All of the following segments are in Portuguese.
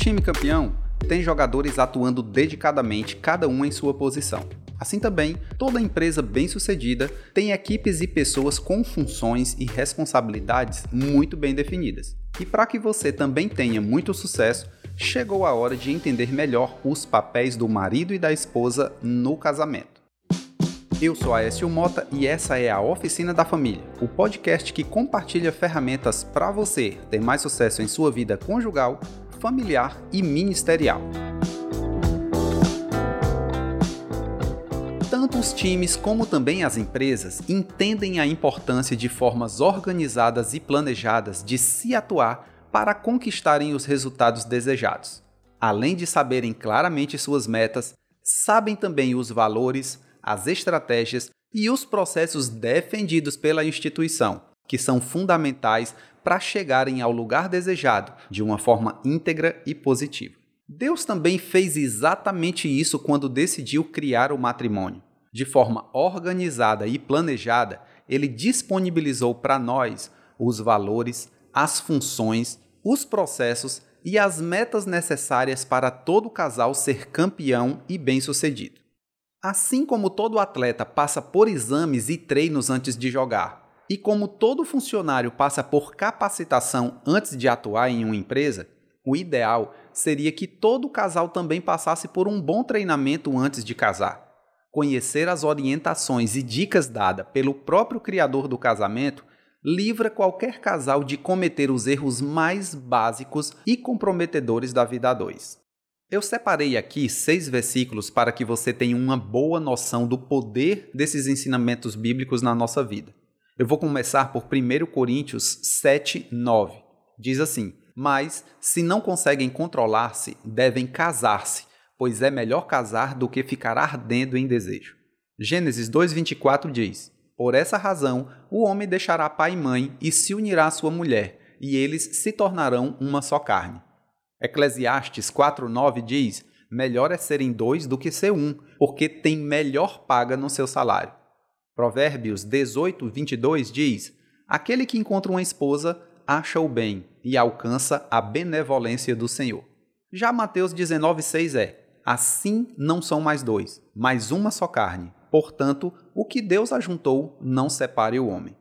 time campeão tem jogadores atuando dedicadamente, cada um em sua posição. Assim também, toda empresa bem-sucedida tem equipes e pessoas com funções e responsabilidades muito bem definidas. E para que você também tenha muito sucesso, chegou a hora de entender melhor os papéis do marido e da esposa no casamento. Eu sou Aécio Mota e essa é a Oficina da Família, o podcast que compartilha ferramentas para você ter mais sucesso em sua vida conjugal, familiar e ministerial. Tanto os times como também as empresas entendem a importância de formas organizadas e planejadas de se atuar para conquistarem os resultados desejados. Além de saberem claramente suas metas, sabem também os valores, as estratégias e os processos defendidos pela instituição, que são fundamentais para chegarem ao lugar desejado de uma forma íntegra e positiva. Deus também fez exatamente isso quando decidiu criar o matrimônio. De forma organizada e planejada, ele disponibilizou para nós os valores, as funções, os processos e as metas necessárias para todo casal ser campeão e bem-sucedido. Assim como todo atleta passa por exames e treinos antes de jogar, e como todo funcionário passa por capacitação antes de atuar em uma empresa, o ideal seria que todo casal também passasse por um bom treinamento antes de casar. Conhecer as orientações e dicas dadas pelo próprio criador do casamento livra qualquer casal de cometer os erros mais básicos e comprometedores da vida a dois. Eu separei aqui seis versículos para que você tenha uma boa noção do poder desses ensinamentos bíblicos na nossa vida. Eu vou começar por 1 Coríntios 7, 9. Diz assim: Mas, se não conseguem controlar-se, devem casar-se, pois é melhor casar do que ficar ardendo em desejo. Gênesis 2,24 diz: por essa razão, o homem deixará pai e mãe e se unirá à sua mulher, e eles se tornarão uma só carne. Eclesiastes 4:9 diz: Melhor é serem dois do que ser um, porque tem melhor paga no seu salário. Provérbios 18:22 diz: Aquele que encontra uma esposa acha o bem e alcança a benevolência do Senhor. Já Mateus 19:6 é: Assim não são mais dois, mas uma só carne. Portanto, o que Deus ajuntou, não separe o homem.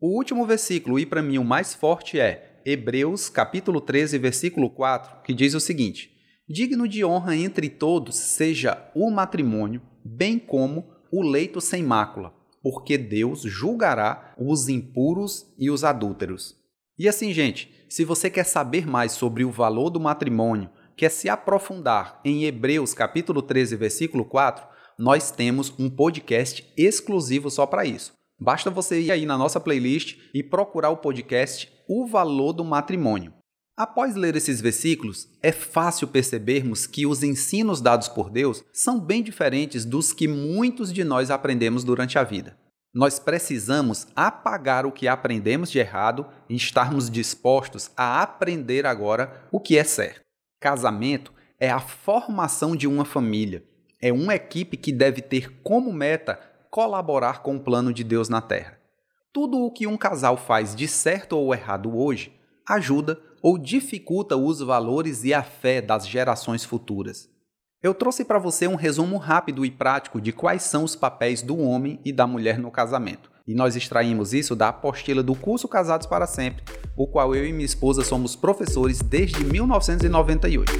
O último versículo, e para mim o mais forte, é Hebreus capítulo 13, versículo 4, que diz o seguinte: Digno de honra entre todos seja o matrimônio, bem como o leito sem mácula, porque Deus julgará os impuros e os adúlteros. E assim, gente, se você quer saber mais sobre o valor do matrimônio, quer se aprofundar em Hebreus capítulo 13, versículo 4, nós temos um podcast exclusivo só para isso. Basta você ir aí na nossa playlist e procurar o podcast O Valor do Matrimônio. Após ler esses versículos, é fácil percebermos que os ensinos dados por Deus são bem diferentes dos que muitos de nós aprendemos durante a vida. Nós precisamos apagar o que aprendemos de errado e estarmos dispostos a aprender agora o que é certo. Casamento é a formação de uma família é uma equipe que deve ter como meta colaborar com o plano de Deus na Terra. Tudo o que um casal faz de certo ou errado hoje ajuda ou dificulta os valores e a fé das gerações futuras. Eu trouxe para você um resumo rápido e prático de quais são os papéis do homem e da mulher no casamento. E nós extraímos isso da apostila do curso Casados para Sempre, o qual eu e minha esposa somos professores desde 1998.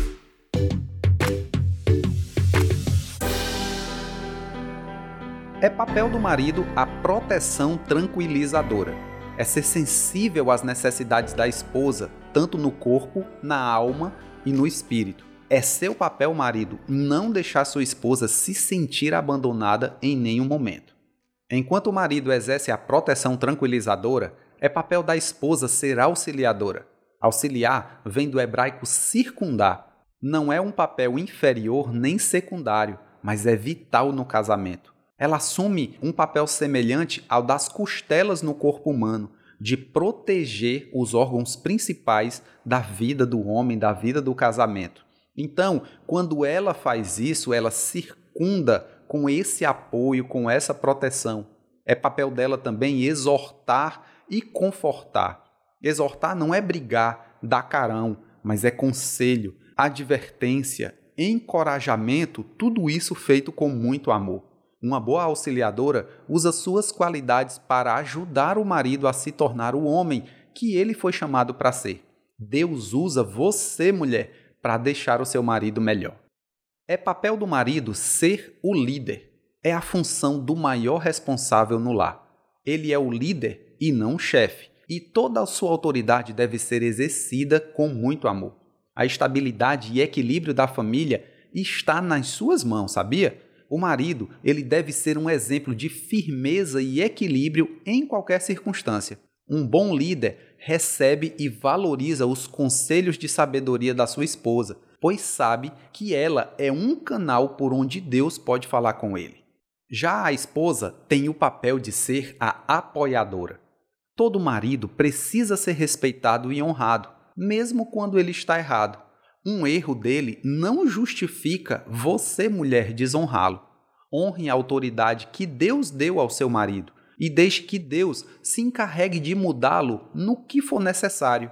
É papel do marido a proteção tranquilizadora. É ser sensível às necessidades da esposa, tanto no corpo, na alma e no espírito. É seu papel, marido, não deixar sua esposa se sentir abandonada em nenhum momento. Enquanto o marido exerce a proteção tranquilizadora, é papel da esposa ser auxiliadora. Auxiliar vem do hebraico circundar. Não é um papel inferior nem secundário, mas é vital no casamento ela assume um papel semelhante ao das costelas no corpo humano, de proteger os órgãos principais da vida do homem, da vida do casamento. Então, quando ela faz isso, ela circunda com esse apoio, com essa proteção. É papel dela também exortar e confortar. Exortar não é brigar, dar carão, mas é conselho, advertência, encorajamento, tudo isso feito com muito amor. Uma boa auxiliadora usa suas qualidades para ajudar o marido a se tornar o homem que ele foi chamado para ser. Deus usa você, mulher, para deixar o seu marido melhor. É papel do marido ser o líder. É a função do maior responsável no lar. Ele é o líder e não o chefe, e toda a sua autoridade deve ser exercida com muito amor. A estabilidade e equilíbrio da família está nas suas mãos, sabia? O marido, ele deve ser um exemplo de firmeza e equilíbrio em qualquer circunstância. Um bom líder recebe e valoriza os conselhos de sabedoria da sua esposa, pois sabe que ela é um canal por onde Deus pode falar com ele. Já a esposa tem o papel de ser a apoiadora. Todo marido precisa ser respeitado e honrado mesmo quando ele está errado. Um erro dele não justifica você, mulher, desonrá-lo. Honre a autoridade que Deus deu ao seu marido e deixe que Deus se encarregue de mudá-lo no que for necessário.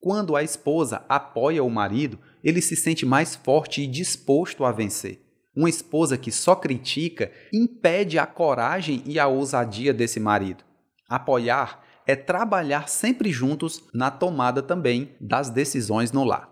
Quando a esposa apoia o marido, ele se sente mais forte e disposto a vencer. Uma esposa que só critica impede a coragem e a ousadia desse marido. Apoiar é trabalhar sempre juntos na tomada também das decisões no lar.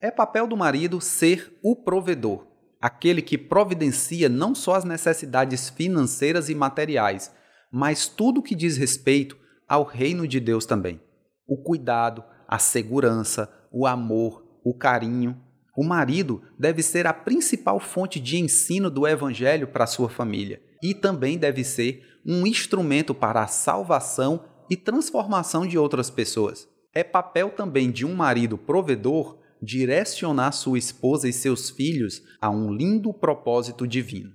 É papel do marido ser o provedor, aquele que providencia não só as necessidades financeiras e materiais, mas tudo que diz respeito ao reino de Deus também. O cuidado, a segurança, o amor, o carinho. O marido deve ser a principal fonte de ensino do evangelho para sua família e também deve ser um instrumento para a salvação e transformação de outras pessoas. É papel também de um marido provedor direcionar sua esposa e seus filhos a um lindo propósito divino.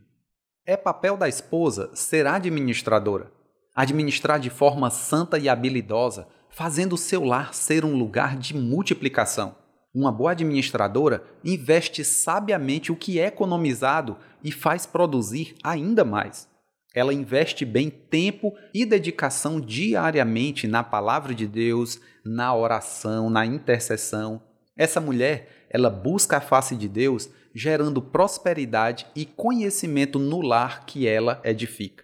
É papel da esposa ser administradora, administrar de forma santa e habilidosa, fazendo o seu lar ser um lugar de multiplicação. Uma boa administradora investe sabiamente o que é economizado e faz produzir ainda mais. Ela investe bem tempo e dedicação diariamente na palavra de Deus, na oração, na intercessão. Essa mulher, ela busca a face de Deus, gerando prosperidade e conhecimento no lar que ela edifica.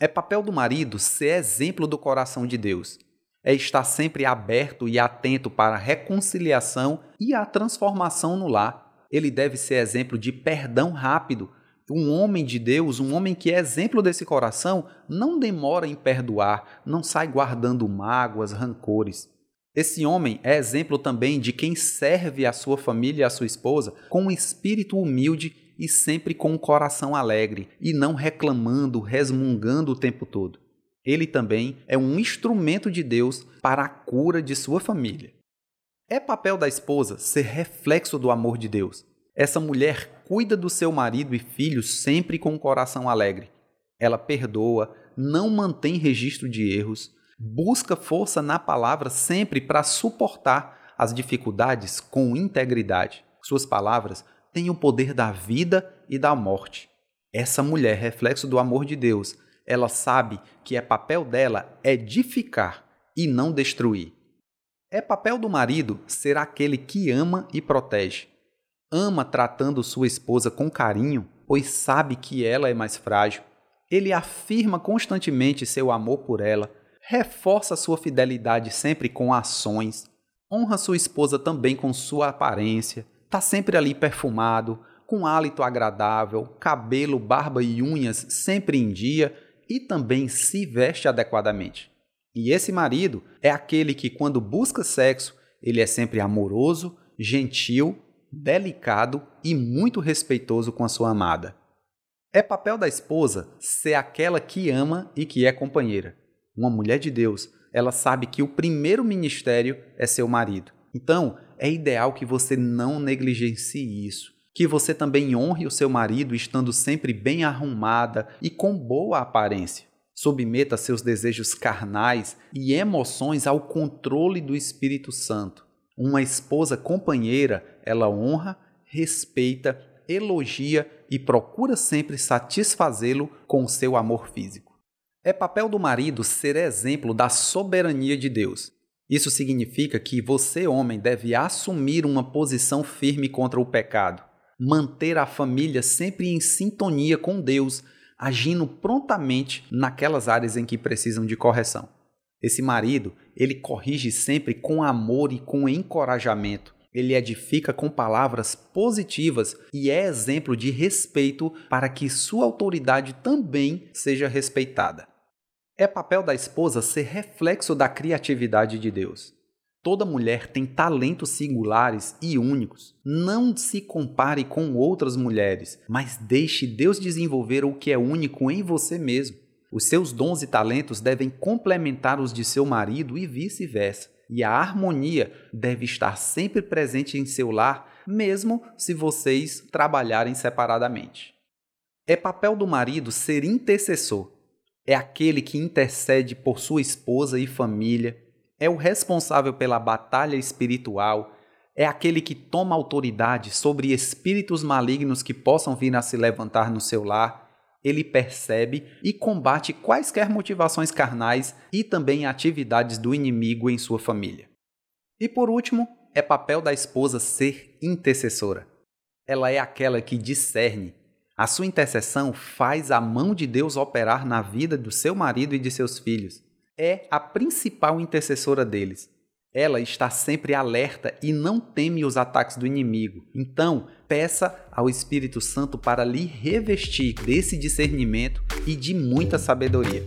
É papel do marido ser exemplo do coração de Deus. É estar sempre aberto e atento para a reconciliação e a transformação no lar. Ele deve ser exemplo de perdão rápido, um homem de Deus, um homem que é exemplo desse coração, não demora em perdoar, não sai guardando mágoas, rancores. Esse homem é exemplo também de quem serve a sua família e a sua esposa com um espírito humilde e sempre com um coração alegre, e não reclamando, resmungando o tempo todo. Ele também é um instrumento de Deus para a cura de sua família. É papel da esposa ser reflexo do amor de Deus, essa mulher cuida do seu marido e filhos sempre com o coração alegre. Ela perdoa, não mantém registro de erros, busca força na palavra sempre para suportar as dificuldades com integridade. Suas palavras têm o poder da vida e da morte. Essa mulher, reflexo do amor de Deus, ela sabe que é papel dela edificar e não destruir. É papel do marido ser aquele que ama e protege ama tratando sua esposa com carinho, pois sabe que ela é mais frágil. Ele afirma constantemente seu amor por ela, reforça sua fidelidade sempre com ações, honra sua esposa também com sua aparência, está sempre ali perfumado, com hálito agradável, cabelo, barba e unhas sempre em dia e também se veste adequadamente. E esse marido é aquele que, quando busca sexo, ele é sempre amoroso, gentil delicado e muito respeitoso com a sua amada. É papel da esposa ser aquela que ama e que é companheira. Uma mulher de Deus, ela sabe que o primeiro ministério é seu marido. Então, é ideal que você não negligencie isso. Que você também honre o seu marido estando sempre bem arrumada e com boa aparência. Submeta seus desejos carnais e emoções ao controle do Espírito Santo. Uma esposa companheira, ela honra, respeita, elogia e procura sempre satisfazê-lo com o seu amor físico. É papel do marido ser exemplo da soberania de Deus. Isso significa que você, homem, deve assumir uma posição firme contra o pecado, manter a família sempre em sintonia com Deus, agindo prontamente naquelas áreas em que precisam de correção. Esse marido, ele corrige sempre com amor e com encorajamento. Ele edifica com palavras positivas e é exemplo de respeito para que sua autoridade também seja respeitada. É papel da esposa ser reflexo da criatividade de Deus. Toda mulher tem talentos singulares e únicos. Não se compare com outras mulheres, mas deixe Deus desenvolver o que é único em você mesmo. Os seus dons e talentos devem complementar os de seu marido e vice-versa. E a harmonia deve estar sempre presente em seu lar, mesmo se vocês trabalharem separadamente. É papel do marido ser intercessor. É aquele que intercede por sua esposa e família, é o responsável pela batalha espiritual, é aquele que toma autoridade sobre espíritos malignos que possam vir a se levantar no seu lar. Ele percebe e combate quaisquer motivações carnais e também atividades do inimigo em sua família. E por último, é papel da esposa ser intercessora. Ela é aquela que discerne. A sua intercessão faz a mão de Deus operar na vida do seu marido e de seus filhos é a principal intercessora deles. Ela está sempre alerta e não teme os ataques do inimigo. Então, peça ao Espírito Santo para lhe revestir desse discernimento e de muita sabedoria.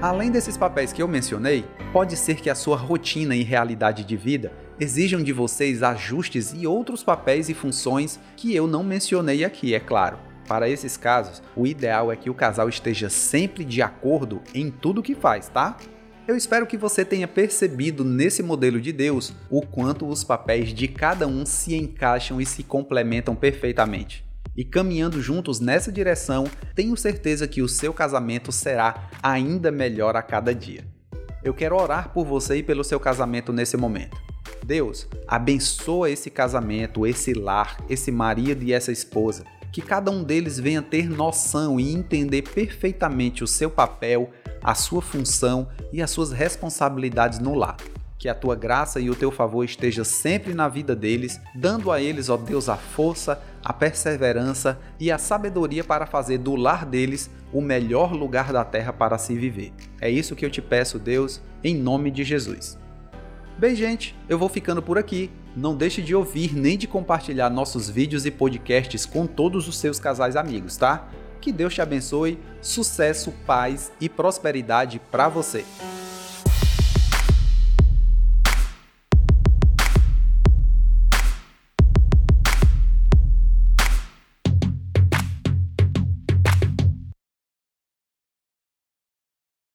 Além desses papéis que eu mencionei, pode ser que a sua rotina e realidade de vida exijam de vocês ajustes e outros papéis e funções que eu não mencionei aqui, é claro. Para esses casos, o ideal é que o casal esteja sempre de acordo em tudo que faz, tá? Eu espero que você tenha percebido nesse modelo de Deus o quanto os papéis de cada um se encaixam e se complementam perfeitamente. E caminhando juntos nessa direção, tenho certeza que o seu casamento será ainda melhor a cada dia. Eu quero orar por você e pelo seu casamento nesse momento. Deus, abençoa esse casamento, esse lar, esse marido e essa esposa que cada um deles venha ter noção e entender perfeitamente o seu papel, a sua função e as suas responsabilidades no lar. Que a tua graça e o teu favor esteja sempre na vida deles, dando a eles, ó Deus, a força, a perseverança e a sabedoria para fazer do lar deles o melhor lugar da terra para se viver. É isso que eu te peço, Deus, em nome de Jesus. Bem, gente, eu vou ficando por aqui. Não deixe de ouvir nem de compartilhar nossos vídeos e podcasts com todos os seus casais amigos, tá? Que Deus te abençoe, sucesso, paz e prosperidade para você.